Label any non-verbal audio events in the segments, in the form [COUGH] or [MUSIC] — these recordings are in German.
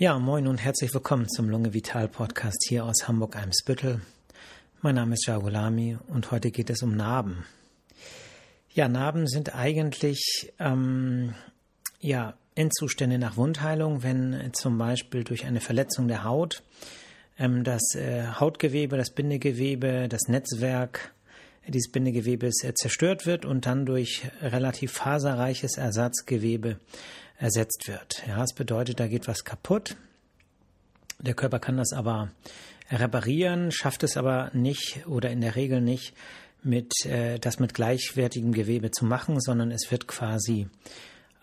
Ja, moin und herzlich willkommen zum Lunge Vital Podcast hier aus Hamburg-Eimsbüttel. Mein Name ist Jagolami und heute geht es um Narben. Ja, Narben sind eigentlich ähm, ja, Endzustände nach Wundheilung, wenn zum Beispiel durch eine Verletzung der Haut ähm, das äh, Hautgewebe, das Bindegewebe, das Netzwerk dieses Bindegewebes äh, zerstört wird und dann durch relativ faserreiches Ersatzgewebe ersetzt wird. Ja, es bedeutet, da geht was kaputt. Der Körper kann das aber reparieren, schafft es aber nicht oder in der Regel nicht, mit, äh, das mit gleichwertigem Gewebe zu machen, sondern es wird quasi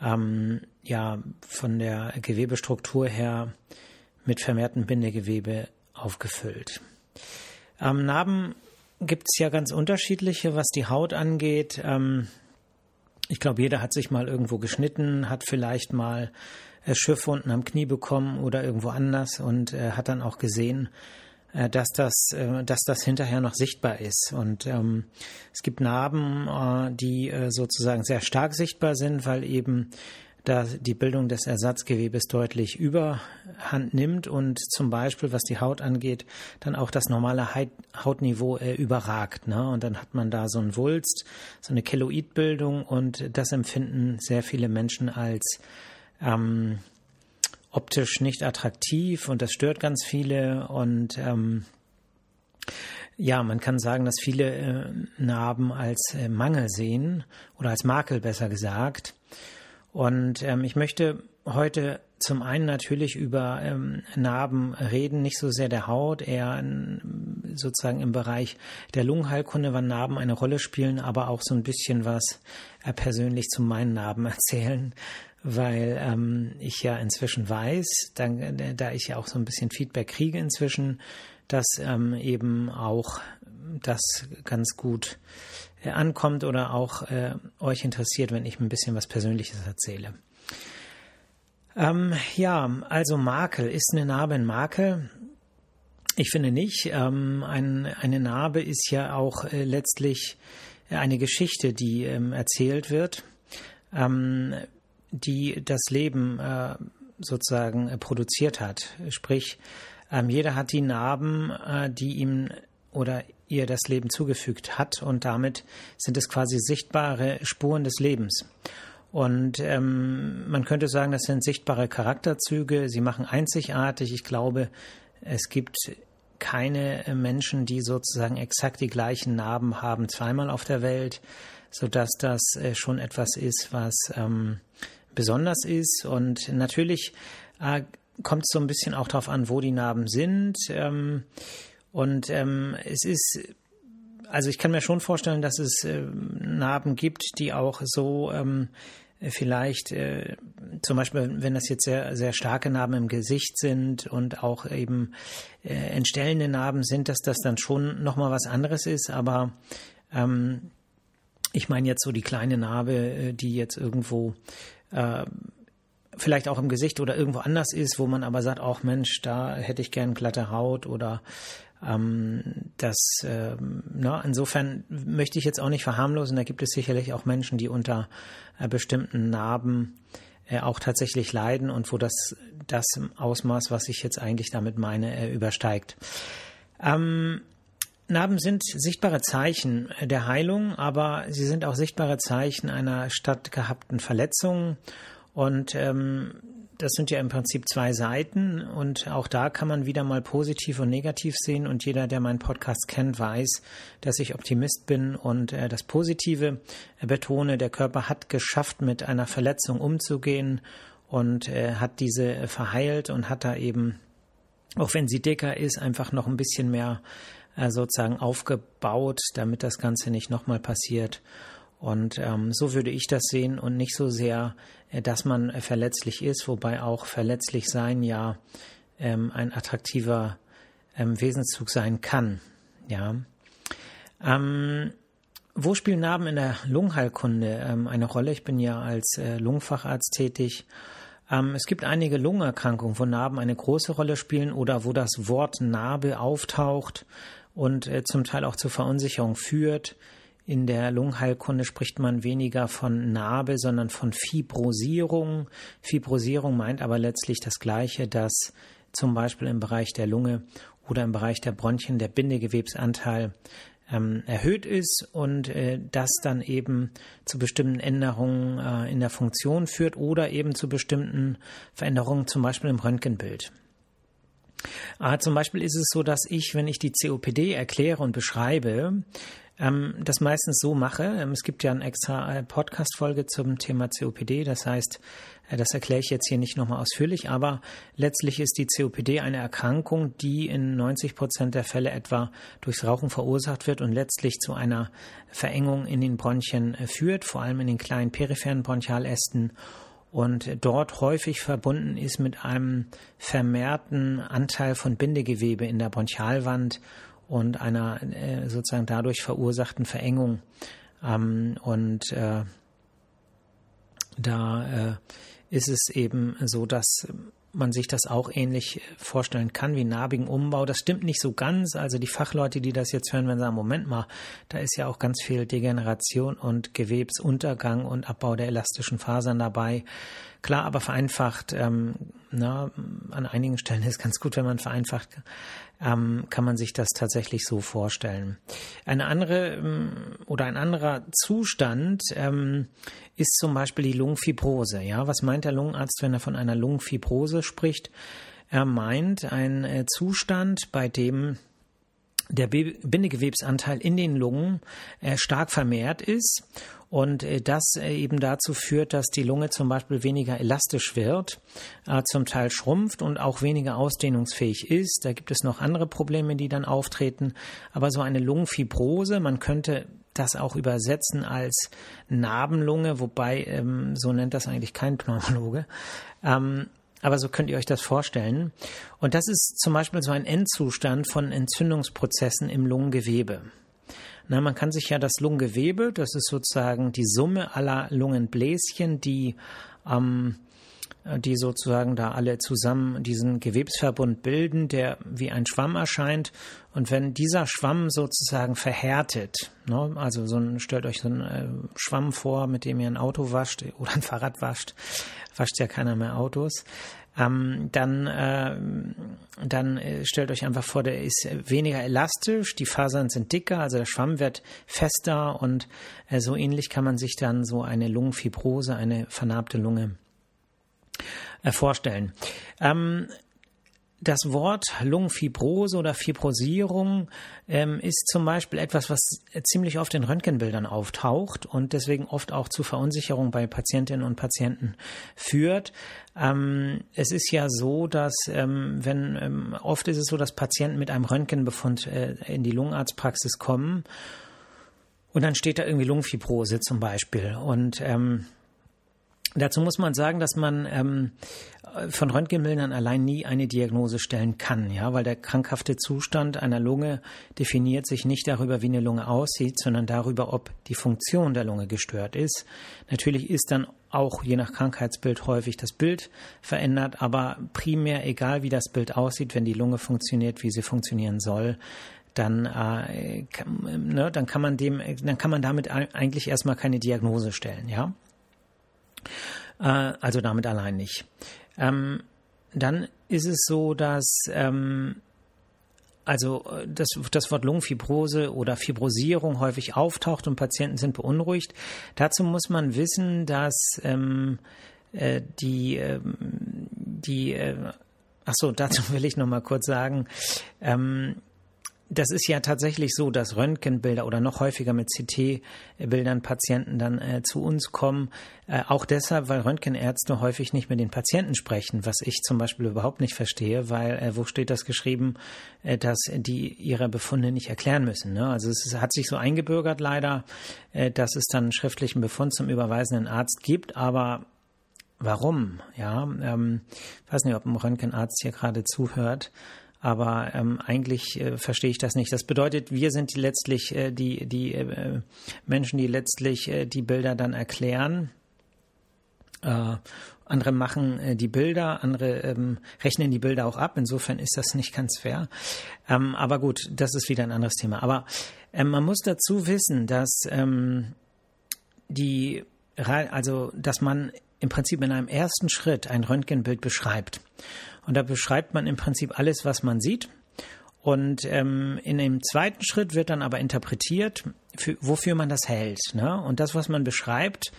ähm, ja von der Gewebestruktur her mit vermehrtem Bindegewebe aufgefüllt. Ähm, Narben gibt es ja ganz unterschiedliche, was die Haut angeht. Ähm, ich glaube, jeder hat sich mal irgendwo geschnitten, hat vielleicht mal äh, Schiffwunden am Knie bekommen oder irgendwo anders und äh, hat dann auch gesehen, äh, dass das, äh, dass das hinterher noch sichtbar ist. Und ähm, es gibt Narben, äh, die äh, sozusagen sehr stark sichtbar sind, weil eben da die Bildung des Ersatzgewebes deutlich überhand nimmt und zum Beispiel, was die Haut angeht, dann auch das normale Hautniveau äh, überragt. Ne? Und dann hat man da so ein Wulst, so eine Keloidbildung und das empfinden sehr viele Menschen als ähm, optisch nicht attraktiv und das stört ganz viele und ähm, ja, man kann sagen, dass viele äh, Narben als äh, Mangel sehen oder als Makel besser gesagt. Und ähm, ich möchte heute zum einen natürlich über ähm, Narben reden, nicht so sehr der Haut, eher in, sozusagen im Bereich der Lungenheilkunde, wann Narben eine Rolle spielen, aber auch so ein bisschen was äh, persönlich zu meinen Narben [LAUGHS] erzählen, weil ähm, ich ja inzwischen weiß, dann, äh, da ich ja auch so ein bisschen Feedback kriege inzwischen, dass ähm, eben auch das ganz gut ankommt oder auch äh, euch interessiert, wenn ich ein bisschen was Persönliches erzähle. Ähm, ja, also Makel. Ist eine Narbe ein Makel? Ich finde nicht. Ähm, ein, eine Narbe ist ja auch äh, letztlich eine Geschichte, die ähm, erzählt wird, ähm, die das Leben äh, sozusagen äh, produziert hat. Sprich, ähm, jeder hat die Narben, äh, die ihm oder ihr das Leben zugefügt hat und damit sind es quasi sichtbare Spuren des Lebens. Und ähm, man könnte sagen, das sind sichtbare Charakterzüge, sie machen einzigartig. Ich glaube, es gibt keine Menschen, die sozusagen exakt die gleichen Narben haben zweimal auf der Welt, sodass das äh, schon etwas ist, was ähm, besonders ist. Und natürlich äh, kommt es so ein bisschen auch darauf an, wo die Narben sind. Ähm, und ähm, es ist, also ich kann mir schon vorstellen, dass es äh, Narben gibt, die auch so ähm, vielleicht, äh, zum Beispiel, wenn das jetzt sehr, sehr starke Narben im Gesicht sind und auch eben äh, entstellende Narben sind, dass das dann schon nochmal was anderes ist. Aber ähm, ich meine jetzt so die kleine Narbe, äh, die jetzt irgendwo äh, vielleicht auch im Gesicht oder irgendwo anders ist, wo man aber sagt, auch Mensch, da hätte ich gern glatte Haut oder ähm, das, äh, na, insofern möchte ich jetzt auch nicht verharmlosen. Da gibt es sicherlich auch Menschen, die unter äh, bestimmten Narben äh, auch tatsächlich leiden und wo das, das Ausmaß, was ich jetzt eigentlich damit meine, äh, übersteigt. Ähm, Narben sind sichtbare Zeichen der Heilung, aber sie sind auch sichtbare Zeichen einer stattgehabten Verletzung. Und ähm, das sind ja im Prinzip zwei Seiten und auch da kann man wieder mal positiv und negativ sehen und jeder, der meinen Podcast kennt, weiß, dass ich Optimist bin und äh, das Positive betone. Der Körper hat geschafft, mit einer Verletzung umzugehen und äh, hat diese verheilt und hat da eben, auch wenn sie dicker ist, einfach noch ein bisschen mehr äh, sozusagen aufgebaut, damit das Ganze nicht nochmal passiert. Und ähm, so würde ich das sehen und nicht so sehr, äh, dass man äh, verletzlich ist, wobei auch verletzlich sein ja ähm, ein attraktiver ähm, Wesenszug sein kann. Ja. Ähm, wo spielen Narben in der Lungenheilkunde ähm, eine Rolle? Ich bin ja als äh, Lungenfacharzt tätig. Ähm, es gibt einige Lungenerkrankungen, wo Narben eine große Rolle spielen oder wo das Wort Narbe auftaucht und äh, zum Teil auch zur Verunsicherung führt. In der Lungenheilkunde spricht man weniger von Narbe, sondern von Fibrosierung. Fibrosierung meint aber letztlich das Gleiche, dass zum Beispiel im Bereich der Lunge oder im Bereich der Bronchien der Bindegewebsanteil ähm, erhöht ist und äh, das dann eben zu bestimmten Änderungen äh, in der Funktion führt oder eben zu bestimmten Veränderungen, zum Beispiel im Röntgenbild. Ah, zum Beispiel ist es so, dass ich, wenn ich die COPD erkläre und beschreibe, ähm, das meistens so mache. Ähm, es gibt ja eine extra äh, Podcast-Folge zum Thema COPD. Das heißt, äh, das erkläre ich jetzt hier nicht nochmal ausführlich, aber letztlich ist die COPD eine Erkrankung, die in 90 Prozent der Fälle etwa durchs Rauchen verursacht wird und letztlich zu einer Verengung in den Bronchien äh, führt, vor allem in den kleinen peripheren Bronchialästen und dort häufig verbunden ist mit einem vermehrten Anteil von Bindegewebe in der Bronchialwand und einer äh, sozusagen dadurch verursachten Verengung. Ähm, und äh, da äh, ist es eben so, dass man sich das auch ähnlich vorstellen kann wie narbigen Umbau. Das stimmt nicht so ganz. Also die Fachleute, die das jetzt hören, werden sagen, Moment mal, da ist ja auch ganz viel Degeneration und Gewebsuntergang und Abbau der elastischen Fasern dabei. Klar, aber vereinfacht, ähm, na, an einigen Stellen ist ganz gut, wenn man vereinfacht, ähm, kann man sich das tatsächlich so vorstellen. Eine andere ähm, oder ein anderer Zustand ähm, ist zum Beispiel die Lungenfibrose. Ja, was meint der Lungenarzt, wenn er von einer Lungenfibrose spricht? Er meint einen äh, Zustand, bei dem der Bindegewebsanteil in den Lungen äh, stark vermehrt ist und äh, das eben dazu führt, dass die Lunge zum Beispiel weniger elastisch wird, zum Teil schrumpft und auch weniger ausdehnungsfähig ist. Da gibt es noch andere Probleme, die dann auftreten. Aber so eine Lungenfibrose, man könnte das auch übersetzen als Narbenlunge, wobei ähm, so nennt das eigentlich kein Pneumologe. Ähm, aber so könnt ihr euch das vorstellen. Und das ist zum Beispiel so ein Endzustand von Entzündungsprozessen im Lungengewebe. Na, man kann sich ja das Lungengewebe, das ist sozusagen die Summe aller Lungenbläschen, die ähm, die sozusagen da alle zusammen diesen Gewebsverbund bilden, der wie ein Schwamm erscheint. Und wenn dieser Schwamm sozusagen verhärtet, ne, also so ein, stellt euch so einen äh, Schwamm vor, mit dem ihr ein Auto wascht [LAUGHS] oder ein Fahrrad wascht, wascht ja keiner mehr Autos, ähm, dann, äh, dann äh, stellt euch einfach vor, der ist weniger elastisch, die Fasern sind dicker, also der Schwamm wird fester und äh, so ähnlich kann man sich dann so eine Lungenfibrose, eine vernarbte Lunge vorstellen. Ähm, das Wort Lungenfibrose oder Fibrosierung ähm, ist zum Beispiel etwas, was ziemlich oft in Röntgenbildern auftaucht und deswegen oft auch zu Verunsicherung bei Patientinnen und Patienten führt. Ähm, es ist ja so, dass ähm, wenn ähm, oft ist es so, dass Patienten mit einem Röntgenbefund äh, in die Lungenarztpraxis kommen und dann steht da irgendwie Lungenfibrose zum Beispiel und ähm, Dazu muss man sagen, dass man ähm, von Röntgenbildern allein nie eine Diagnose stellen kann, ja, weil der krankhafte Zustand einer Lunge definiert sich nicht darüber, wie eine Lunge aussieht, sondern darüber, ob die Funktion der Lunge gestört ist. Natürlich ist dann auch je nach Krankheitsbild häufig das Bild verändert, aber primär egal, wie das Bild aussieht, wenn die Lunge funktioniert, wie sie funktionieren soll, dann, äh, kann, ne, dann kann man dem, dann kann man damit eigentlich erstmal keine Diagnose stellen, ja. Äh, also damit allein nicht. Ähm, dann ist es so, dass ähm, also äh, das, das Wort Lungenfibrose oder Fibrosierung häufig auftaucht und Patienten sind beunruhigt. Dazu muss man wissen, dass ähm, äh, die, ähm, die äh, ach so, [LAUGHS] dazu will ich noch mal kurz sagen, ähm, das ist ja tatsächlich so, dass Röntgenbilder oder noch häufiger mit CT-Bildern Patienten dann äh, zu uns kommen. Äh, auch deshalb, weil Röntgenärzte häufig nicht mit den Patienten sprechen, was ich zum Beispiel überhaupt nicht verstehe, weil äh, wo steht das geschrieben, äh, dass die ihre Befunde nicht erklären müssen. Ne? Also es hat sich so eingebürgert leider, äh, dass es dann einen schriftlichen Befund zum überweisenden Arzt gibt, aber Warum? Ja, ähm, weiß nicht, ob ein Röntgenarzt hier gerade zuhört. Aber ähm, eigentlich äh, verstehe ich das nicht. Das bedeutet, wir sind die letztlich äh, die, die äh, Menschen, die letztlich äh, die Bilder dann erklären. Äh, andere machen äh, die Bilder, andere ähm, rechnen die Bilder auch ab. Insofern ist das nicht ganz fair. Ähm, aber gut, das ist wieder ein anderes Thema. Aber ähm, man muss dazu wissen, dass ähm, die, also dass man im Prinzip in einem ersten Schritt ein Röntgenbild beschreibt. Und da beschreibt man im Prinzip alles, was man sieht. Und ähm, in dem zweiten Schritt wird dann aber interpretiert, für, wofür man das hält. Ne? Und das, was man beschreibt,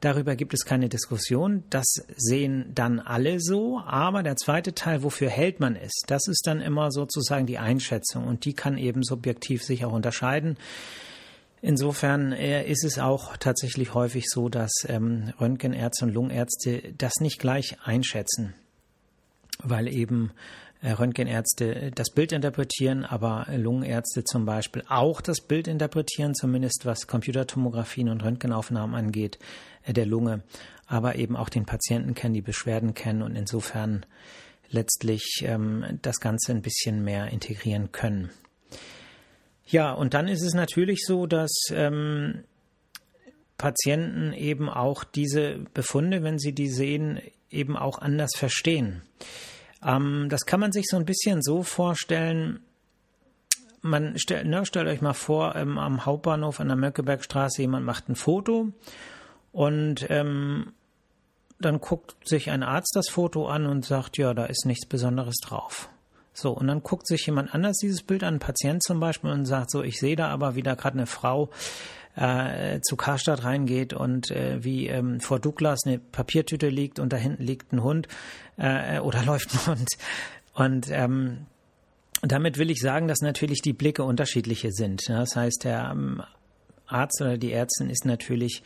darüber gibt es keine Diskussion. Das sehen dann alle so. Aber der zweite Teil, wofür hält man es, das ist dann immer sozusagen die Einschätzung. Und die kann eben subjektiv sich auch unterscheiden. Insofern äh, ist es auch tatsächlich häufig so, dass ähm, Röntgenärzte und Lungenärzte das nicht gleich einschätzen, weil eben äh, Röntgenärzte das Bild interpretieren, aber Lungenärzte zum Beispiel auch das Bild interpretieren, zumindest was Computertomographien und Röntgenaufnahmen angeht, äh, der Lunge, aber eben auch den Patienten kennen, die Beschwerden kennen und insofern letztlich ähm, das Ganze ein bisschen mehr integrieren können. Ja, und dann ist es natürlich so, dass ähm, Patienten eben auch diese Befunde, wenn sie die sehen, eben auch anders verstehen. Ähm, das kann man sich so ein bisschen so vorstellen. Man stell, ne, stellt euch mal vor, ähm, am Hauptbahnhof an der Möckebergstraße, jemand macht ein Foto und ähm, dann guckt sich ein Arzt das Foto an und sagt, ja, da ist nichts Besonderes drauf. So, und dann guckt sich jemand anders dieses Bild an, ein Patient zum Beispiel, und sagt so, ich sehe da aber wieder gerade eine Frau äh, zu Karstadt reingeht und äh, wie ähm, vor Douglas eine Papiertüte liegt und da hinten liegt ein Hund äh, oder [LAUGHS] läuft ein Hund. Und ähm, damit will ich sagen, dass natürlich die Blicke unterschiedliche sind. Das heißt, der ähm, Arzt oder die Ärztin ist natürlich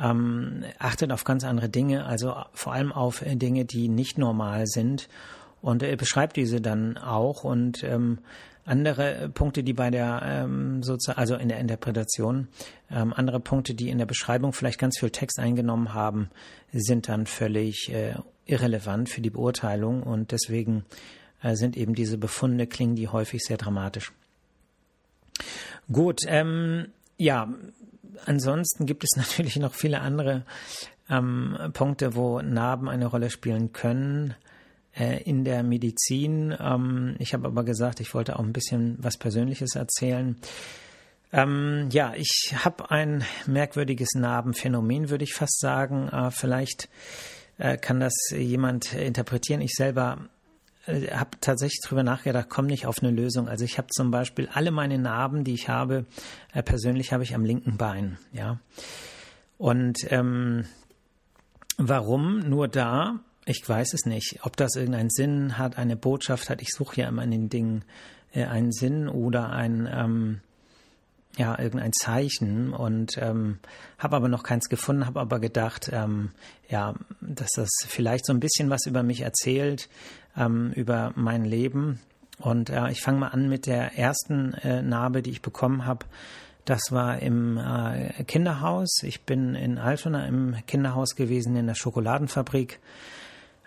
ähm, achtet auf ganz andere Dinge, also vor allem auf Dinge, die nicht normal sind und er beschreibt diese dann auch und ähm, andere Punkte, die bei der ähm, sozusagen, also in der Interpretation, ähm, andere Punkte, die in der Beschreibung vielleicht ganz viel Text eingenommen haben, sind dann völlig äh, irrelevant für die Beurteilung und deswegen äh, sind eben diese Befunde, klingen die häufig sehr dramatisch. Gut, ähm, ja, ansonsten gibt es [LAUGHS] natürlich noch viele andere ähm, Punkte, wo Narben eine Rolle spielen können. Äh, in der Medizin. Ähm, ich habe aber gesagt, ich wollte auch ein bisschen was Persönliches erzählen. Ähm, ja, ich habe ein merkwürdiges Narbenphänomen, würde ich fast sagen. Äh, vielleicht äh, kann das jemand interpretieren. Ich selber äh, habe tatsächlich darüber nachgedacht, komme nicht auf eine Lösung. Also ich habe zum Beispiel alle meine Narben, die ich habe, äh, persönlich habe ich am linken Bein. Ja, und ähm, warum nur da? Ich weiß es nicht, ob das irgendeinen Sinn hat, eine Botschaft hat. Ich suche ja immer in den Dingen äh, einen Sinn oder ein ähm, ja irgendein Zeichen und ähm, habe aber noch keins gefunden, habe aber gedacht, ähm, ja, dass das vielleicht so ein bisschen was über mich erzählt, ähm, über mein Leben. Und äh, ich fange mal an mit der ersten äh, Narbe, die ich bekommen habe. Das war im äh, Kinderhaus. Ich bin in Altona im Kinderhaus gewesen, in der Schokoladenfabrik.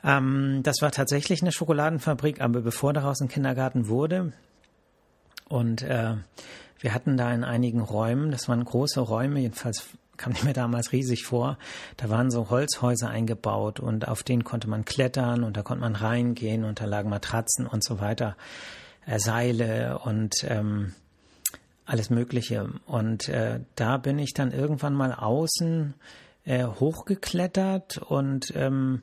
Ähm, das war tatsächlich eine Schokoladenfabrik, aber bevor daraus ein Kindergarten wurde. Und äh, wir hatten da in einigen Räumen, das waren große Räume, jedenfalls kam mir damals riesig vor. Da waren so Holzhäuser eingebaut und auf denen konnte man klettern und da konnte man reingehen und da lagen Matratzen und so weiter, äh, Seile und ähm, alles Mögliche. Und äh, da bin ich dann irgendwann mal außen äh, hochgeklettert und ähm,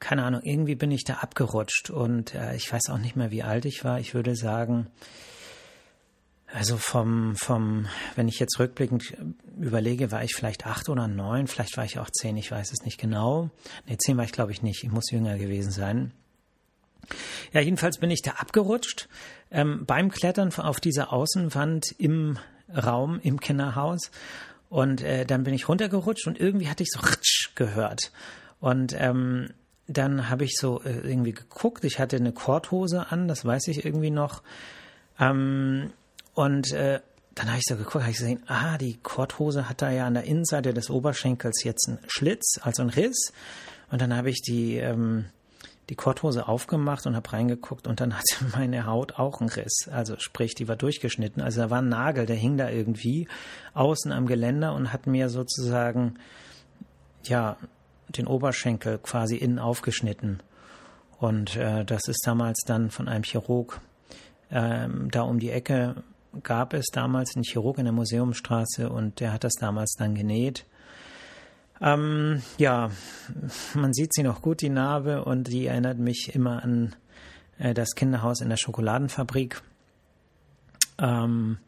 keine Ahnung, irgendwie bin ich da abgerutscht und äh, ich weiß auch nicht mehr, wie alt ich war. Ich würde sagen, also vom, vom, wenn ich jetzt rückblickend überlege, war ich vielleicht acht oder neun, vielleicht war ich auch zehn, ich weiß es nicht genau. Ne, zehn war ich glaube ich nicht, ich muss jünger gewesen sein. Ja, jedenfalls bin ich da abgerutscht ähm, beim Klettern auf dieser Außenwand im Raum im Kinderhaus und äh, dann bin ich runtergerutscht und irgendwie hatte ich so Ritsch [LAUGHS] gehört und ähm, dann habe ich so äh, irgendwie geguckt. Ich hatte eine Korthose an, das weiß ich irgendwie noch. Ähm, und äh, dann habe ich so geguckt, habe ich gesehen, ah, die Korthose hat da ja an der Innenseite des Oberschenkels jetzt einen Schlitz, also einen Riss. Und dann habe ich die, ähm, die Korthose aufgemacht und habe reingeguckt und dann [LAUGHS] hatte meine Haut auch einen Riss. Also sprich, die war durchgeschnitten. Also da war ein Nagel, der hing da irgendwie außen am Geländer und hat mir sozusagen, ja, den Oberschenkel quasi innen aufgeschnitten. Und äh, das ist damals dann von einem Chirurg ähm, da um die Ecke gab es damals einen Chirurg in der Museumstraße und der hat das damals dann genäht. Ähm, ja, man sieht sie noch gut, die Narbe, und die erinnert mich immer an äh, das Kinderhaus in der Schokoladenfabrik. Ähm,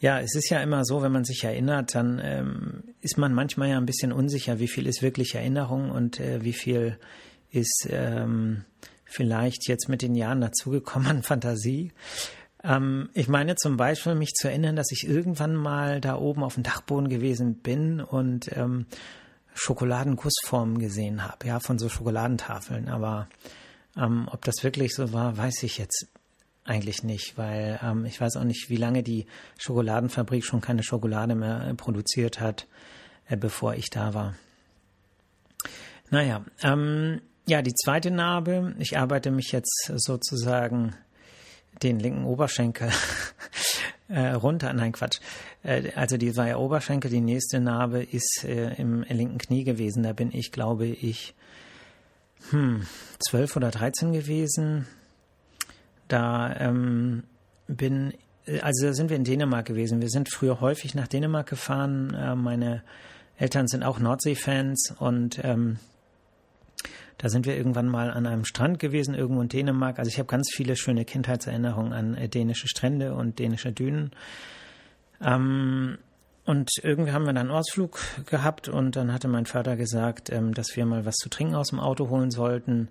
ja, es ist ja immer so, wenn man sich erinnert, dann ähm, ist man manchmal ja ein bisschen unsicher, wie viel ist wirklich Erinnerung und äh, wie viel ist ähm, vielleicht jetzt mit den Jahren dazugekommen an Fantasie. Ähm, ich meine zum Beispiel, mich zu erinnern, dass ich irgendwann mal da oben auf dem Dachboden gewesen bin und ähm, Schokoladengussformen gesehen habe, ja, von so Schokoladentafeln. Aber ähm, ob das wirklich so war, weiß ich jetzt eigentlich nicht, weil ähm, ich weiß auch nicht, wie lange die Schokoladenfabrik schon keine Schokolade mehr äh, produziert hat, äh, bevor ich da war. Naja, ähm, ja, die zweite Narbe, ich arbeite mich jetzt sozusagen den linken Oberschenkel [LAUGHS] äh, runter. Nein, Quatsch. Äh, also die war ja Oberschenkel. Die nächste Narbe ist äh, im linken Knie gewesen. Da bin ich, glaube ich, hm, 12 oder 13 gewesen. Da ähm, bin, also da sind wir in Dänemark gewesen. Wir sind früher häufig nach Dänemark gefahren. Äh, meine Eltern sind auch Nordsee-Fans und ähm, da sind wir irgendwann mal an einem Strand gewesen, irgendwo in Dänemark. Also ich habe ganz viele schöne Kindheitserinnerungen an äh, dänische Strände und dänische Dünen. Ähm, und irgendwie haben wir dann einen Ausflug gehabt und dann hatte mein Vater gesagt, ähm, dass wir mal was zu trinken aus dem Auto holen sollten.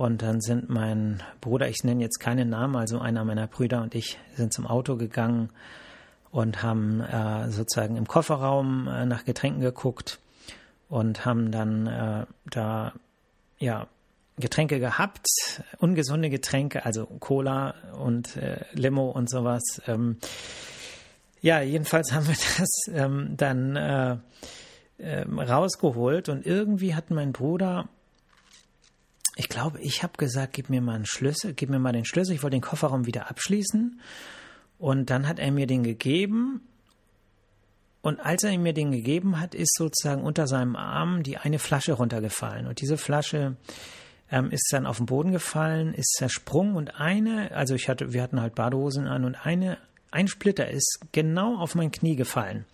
Und dann sind mein Bruder, ich nenne jetzt keinen Namen, also einer meiner Brüder und ich sind zum Auto gegangen und haben äh, sozusagen im Kofferraum äh, nach Getränken geguckt und haben dann äh, da ja, Getränke gehabt, ungesunde Getränke, also Cola und äh, Limo und sowas. Ähm, ja, jedenfalls haben wir [LAUGHS] das ähm, dann äh, äh, rausgeholt und irgendwie hat mein Bruder, ich glaube, ich habe gesagt, gib mir mal einen Schlüssel, gib mir mal den Schlüssel, ich wollte den Kofferraum wieder abschließen. Und dann hat er mir den gegeben. Und als er mir den gegeben hat, ist sozusagen unter seinem Arm die eine Flasche runtergefallen. Und diese Flasche ähm, ist dann auf den Boden gefallen, ist zersprungen. Und eine, also ich hatte, wir hatten halt Badehosen an und eine, ein Splitter ist genau auf mein Knie gefallen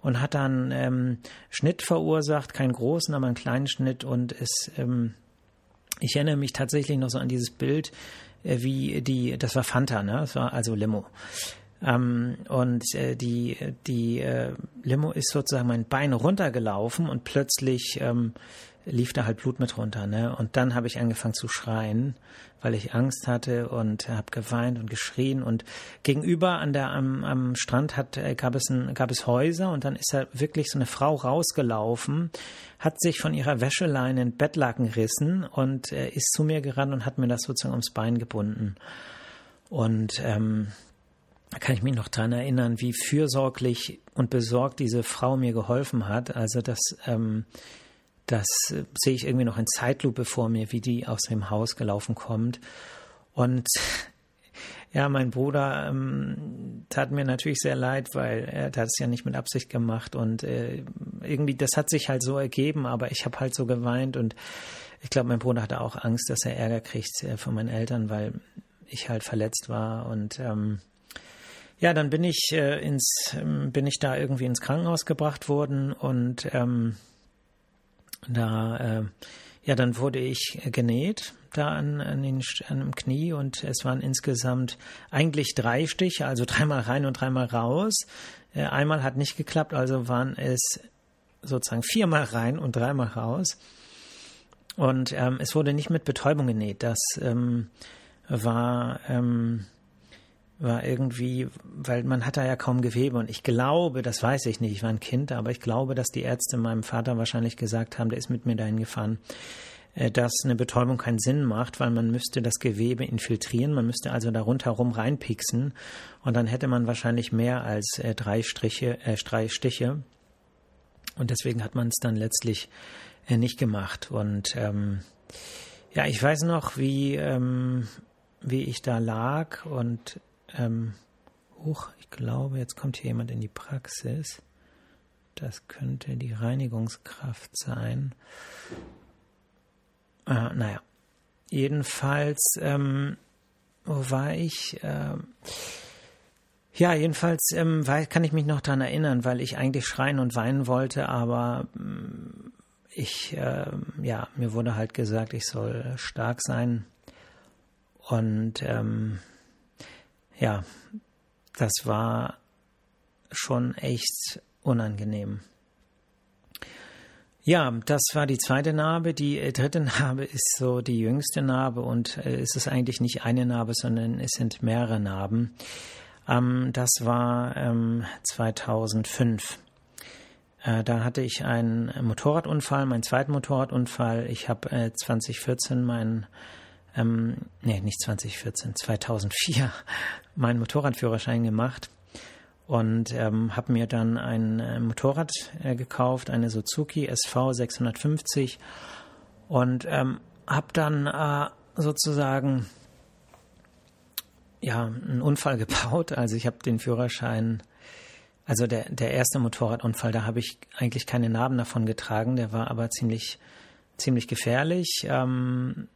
und hat dann ähm, Schnitt verursacht, keinen großen, aber einen kleinen Schnitt. Und es, ähm, ich erinnere mich tatsächlich noch so an dieses Bild, äh, wie die, das war Fanta, ne? Das war also Limo. Ähm, und äh, die, die äh, Limo ist sozusagen mein Bein runtergelaufen und plötzlich ähm, lief da halt Blut mit runter. Ne? Und dann habe ich angefangen zu schreien, weil ich Angst hatte und habe geweint und geschrien. Und gegenüber an der, am, am Strand hat, äh, gab, es ein, gab es Häuser und dann ist da wirklich so eine Frau rausgelaufen, hat sich von ihrer Wäscheleine ein Bettlaken rissen und äh, ist zu mir gerannt und hat mir das sozusagen ums Bein gebunden. Und ähm, da kann ich mich noch dran erinnern, wie fürsorglich und besorgt diese Frau mir geholfen hat. Also das, ähm, das sehe ich irgendwie noch in Zeitlupe vor mir, wie die aus dem Haus gelaufen kommt. Und [LAUGHS] ja, mein Bruder ähm, tat mir natürlich sehr leid, weil er hat es ja nicht mit Absicht gemacht. Und äh, irgendwie, das hat sich halt so ergeben, aber ich habe halt so geweint. Und ich glaube, mein Bruder hatte auch Angst, dass er Ärger kriegt äh, von meinen Eltern, weil ich halt verletzt war. Und ähm, ja, dann bin ich äh, ins, ähm, bin ich da irgendwie ins Krankenhaus gebracht worden. Und ähm, da, äh, ja, dann wurde ich genäht da an, an, den, an dem Knie und es waren insgesamt eigentlich drei Stiche, also dreimal rein und dreimal raus. Äh, einmal hat nicht geklappt, also waren es sozusagen viermal rein und dreimal raus. Und ähm, es wurde nicht mit Betäubung genäht. Das ähm, war ähm, war irgendwie, weil man hat da ja kaum Gewebe. Und ich glaube, das weiß ich nicht, ich war ein Kind, aber ich glaube, dass die Ärzte meinem Vater wahrscheinlich gesagt haben, der ist mit mir dahin gefahren, äh, dass eine Betäubung keinen Sinn macht, weil man müsste das Gewebe infiltrieren, man müsste also da rundherum reinpixen und dann hätte man wahrscheinlich mehr als äh, drei Striche, äh, drei Stiche. Und deswegen hat man es dann letztlich äh, nicht gemacht. Und ähm, ja, ich weiß noch, wie ähm, wie ich da lag. Und ähm, hoch, ich glaube, jetzt kommt hier jemand in die Praxis. Das könnte die Reinigungskraft sein. Äh, naja, jedenfalls, ähm, wo war ich? Äh, ja, jedenfalls ähm, weil, kann ich mich noch daran erinnern, weil ich eigentlich schreien und weinen wollte, aber ähm, ich, äh, ja, mir wurde halt gesagt, ich soll stark sein. Und ähm, ja, das war schon echt unangenehm. Ja, das war die zweite Narbe. Die äh, dritte [LAUGHS] Narbe ist so die jüngste Narbe und äh, es ist eigentlich nicht eine Narbe, sondern es sind mehrere Narben. Ähm, das war ähm, 2005. Äh, da hatte ich einen Motorradunfall, meinen zweiten Motorradunfall. Ich habe äh, 2014 meinen, ähm, nee, nicht 2014, 2004 [LAUGHS] meinen Motorradführerschein gemacht und ähm, habe mir dann ein äh, Motorrad äh, gekauft, eine Suzuki SV 650 und ähm, habe dann äh, sozusagen ja einen Unfall [LAUGHS] gebaut. Also ich habe den Führerschein, also der der erste Motorradunfall, da habe ich eigentlich keine Narben davon getragen. Der war aber ziemlich ziemlich gefährlich. Ähm,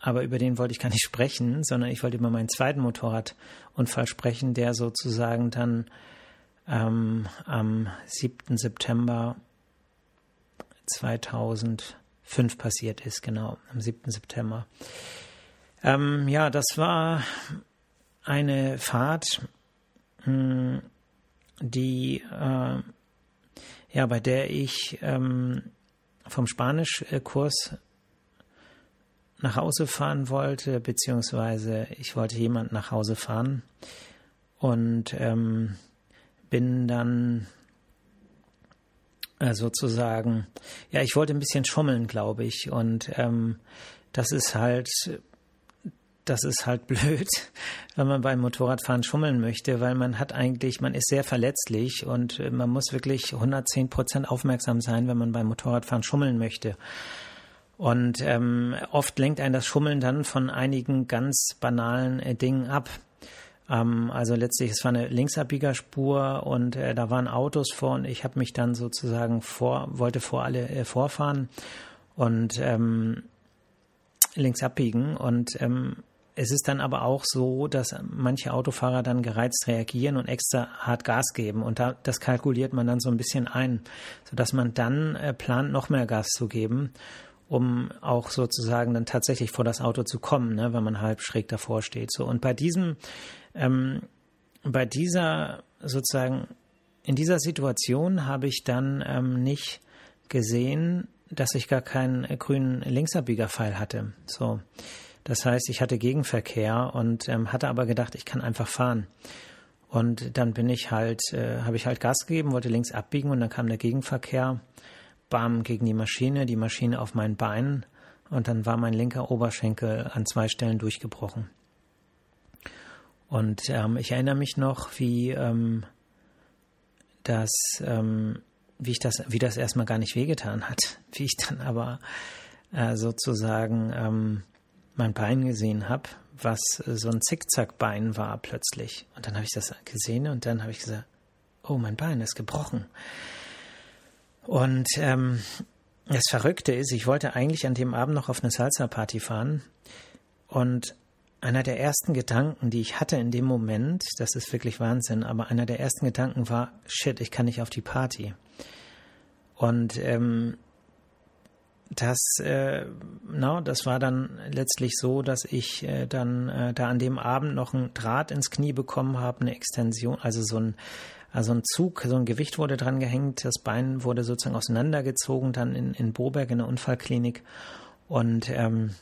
aber über den wollte ich gar nicht [LAUGHS] sprechen, sondern ich wollte über meinen zweiten Motorradunfall sprechen, der sozusagen dann ähm, am 7. September 2005 passiert ist, genau, am 7. September. Ähm, ja, das war eine Fahrt, hm, die, äh, ja, bei der ich ähm, vom Spanischkurs nach Hause fahren wollte, beziehungsweise ich wollte jemand nach Hause fahren und ähm, bin dann äh, sozusagen, ja, ich wollte ein bisschen schummeln, glaube ich, und ähm, das ist halt, das ist halt [LAUGHS] blöd, wenn man beim Motorradfahren schummeln möchte, weil man hat eigentlich, man ist sehr verletzlich und man muss wirklich 110 Prozent aufmerksam sein, wenn man beim Motorradfahren schummeln möchte. Und ähm, oft lenkt einen das Schummeln dann von einigen ganz banalen äh, Dingen ab. Ähm, also letztlich, es war eine Linksabbiegerspur und äh, da waren Autos vor und ich habe mich dann sozusagen vor, wollte vor alle äh, vorfahren und ähm, links abbiegen. Und ähm, es ist dann aber auch so, dass manche Autofahrer dann gereizt reagieren und extra hart Gas geben. Und da, das kalkuliert man dann so ein bisschen ein, sodass man dann äh, plant, noch mehr Gas zu geben um auch sozusagen dann tatsächlich vor das Auto zu kommen, ne, wenn man halb schräg davor steht. So und bei diesem, ähm, bei dieser sozusagen in dieser Situation habe ich dann ähm, nicht gesehen, dass ich gar keinen grünen Linksabbiegerpfeil hatte. So, das heißt, ich hatte Gegenverkehr und ähm, hatte aber gedacht, ich kann einfach fahren. Und dann bin ich halt, äh, habe ich halt Gas gegeben, wollte links abbiegen und dann kam der Gegenverkehr bam, gegen die Maschine, die Maschine auf mein Bein und dann war mein linker Oberschenkel an zwei Stellen durchgebrochen. Und ähm, ich erinnere mich noch, wie ähm, das, ähm, wie ich das, wie das erstmal gar nicht wehgetan hat, [LAUGHS] wie ich dann aber äh, sozusagen ähm, mein Bein gesehen habe, was so ein Zickzackbein war plötzlich. Und dann habe ich das gesehen und dann habe ich gesagt, oh, mein Bein ist gebrochen. Und ähm, das Verrückte ist, ich wollte eigentlich an dem Abend noch auf eine Salsa-Party fahren. Und einer der ersten Gedanken, die ich hatte in dem Moment, das ist wirklich Wahnsinn, aber einer der ersten Gedanken war, shit, ich kann nicht auf die Party. Und ähm, das, äh, no, das war dann letztlich so, dass ich äh, dann äh, da an dem Abend noch ein Draht ins Knie bekommen habe, eine Extension, also so ein also ein Zug, so ein Gewicht wurde dran gehängt, das Bein wurde sozusagen auseinandergezogen, dann in, in Boberg in der Unfallklinik. Und ähm,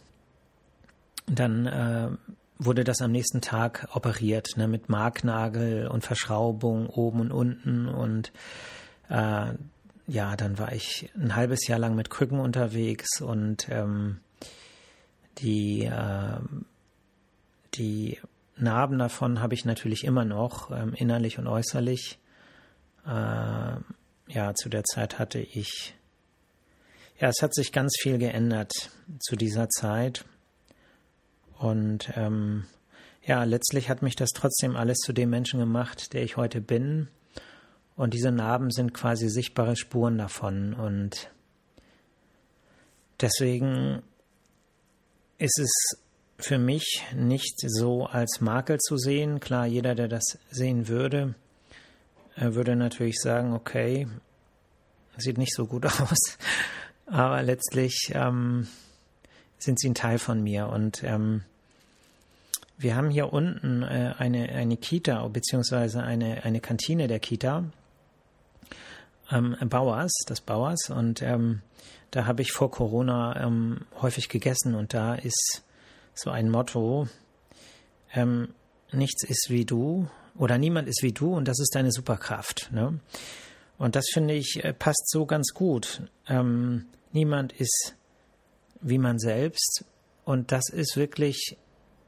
dann äh, wurde das am nächsten Tag operiert, ne, mit Marknagel und Verschraubung oben und unten. Und äh, ja, dann war ich ein halbes Jahr lang mit Krücken unterwegs und ähm, die, äh, die Narben davon habe ich natürlich immer noch, ähm, innerlich und äußerlich. Äh, ja, zu der Zeit hatte ich, ja, es hat sich ganz viel geändert zu dieser Zeit. Und ähm, ja, letztlich hat mich das trotzdem alles zu dem Menschen gemacht, der ich heute bin. Und diese Narben sind quasi sichtbare Spuren davon. Und deswegen ist es für mich nicht so als Makel zu sehen. Klar, jeder, der das sehen würde, würde natürlich sagen, okay, sieht nicht so gut [LAUGHS] aus, aber letztlich ähm, sind sie ein Teil von mir. Und ähm, wir haben hier unten äh, eine, eine Kita beziehungsweise eine, eine Kantine der Kita ähm, Bauers, des Bauers. Und ähm, da habe ich vor Corona ähm, häufig gegessen. Und da ist so ein Motto, ähm, nichts ist wie du oder niemand ist wie du und das ist deine Superkraft. Ne? Und das finde ich äh, passt so ganz gut. Ähm, niemand ist wie man selbst und das ist wirklich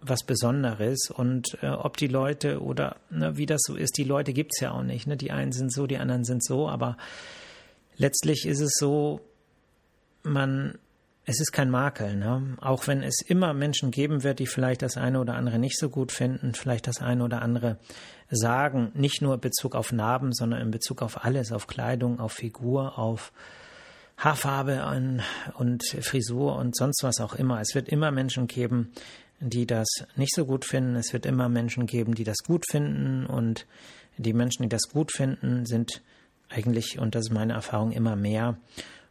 was Besonderes und äh, ob die Leute oder ne, wie das so ist, die Leute gibt es ja auch nicht. Ne? Die einen sind so, die anderen sind so, aber letztlich ist es so, man es ist kein Makel, ne? Auch wenn es immer Menschen geben wird, die vielleicht das eine oder andere nicht so gut finden, vielleicht das eine oder andere sagen, nicht nur in Bezug auf Narben, sondern in Bezug auf alles, auf Kleidung, auf Figur, auf Haarfarbe und Frisur und sonst was auch immer. Es wird immer Menschen geben, die das nicht so gut finden. Es wird immer Menschen geben, die das gut finden. Und die Menschen, die das gut finden, sind eigentlich, und das ist meine Erfahrung, immer mehr.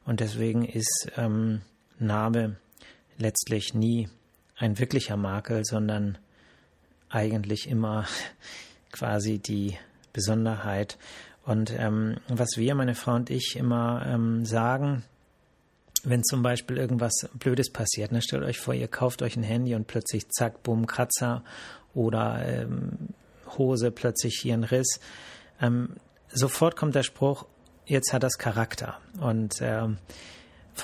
Und deswegen ist ähm, Narbe letztlich nie ein wirklicher Makel, sondern eigentlich immer [LAUGHS] quasi die Besonderheit. Und ähm, was wir, meine Frau und ich, immer ähm, sagen, wenn zum Beispiel irgendwas Blödes passiert, ne, stellt euch vor, ihr kauft euch ein Handy und plötzlich zack, bumm, Kratzer oder ähm, Hose, plötzlich hier ein Riss. Ähm, sofort kommt der Spruch, jetzt hat das Charakter. Und ähm,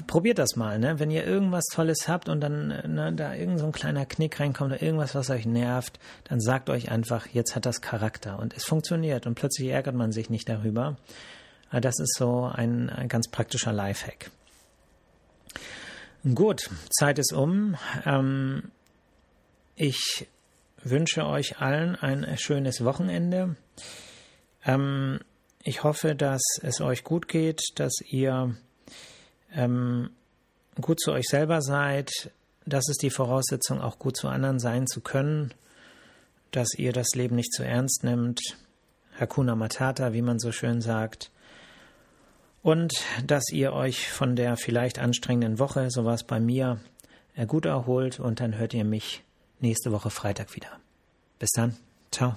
probiert das mal, ne? Wenn ihr irgendwas Tolles habt und dann ne, da irgend so ein kleiner Knick reinkommt oder irgendwas, was euch nervt, dann sagt euch einfach, jetzt hat das Charakter und es funktioniert und plötzlich ärgert man sich nicht darüber. Äh, das ist so ein, ein ganz praktischer Lifehack. Gut, Zeit ist um. Ähm, ich wünsche euch allen ein schönes Wochenende. Ähm, ich hoffe, dass es euch gut geht, dass ihr ähm, gut zu euch selber seid, das ist die Voraussetzung, auch gut zu anderen sein zu können, dass ihr das Leben nicht zu ernst nimmt, Hakuna Matata, wie man so schön sagt, und dass ihr euch von der vielleicht anstrengenden Woche, so war es bei mir, äh, gut erholt und dann hört ihr mich nächste Woche Freitag wieder. Bis dann, ciao.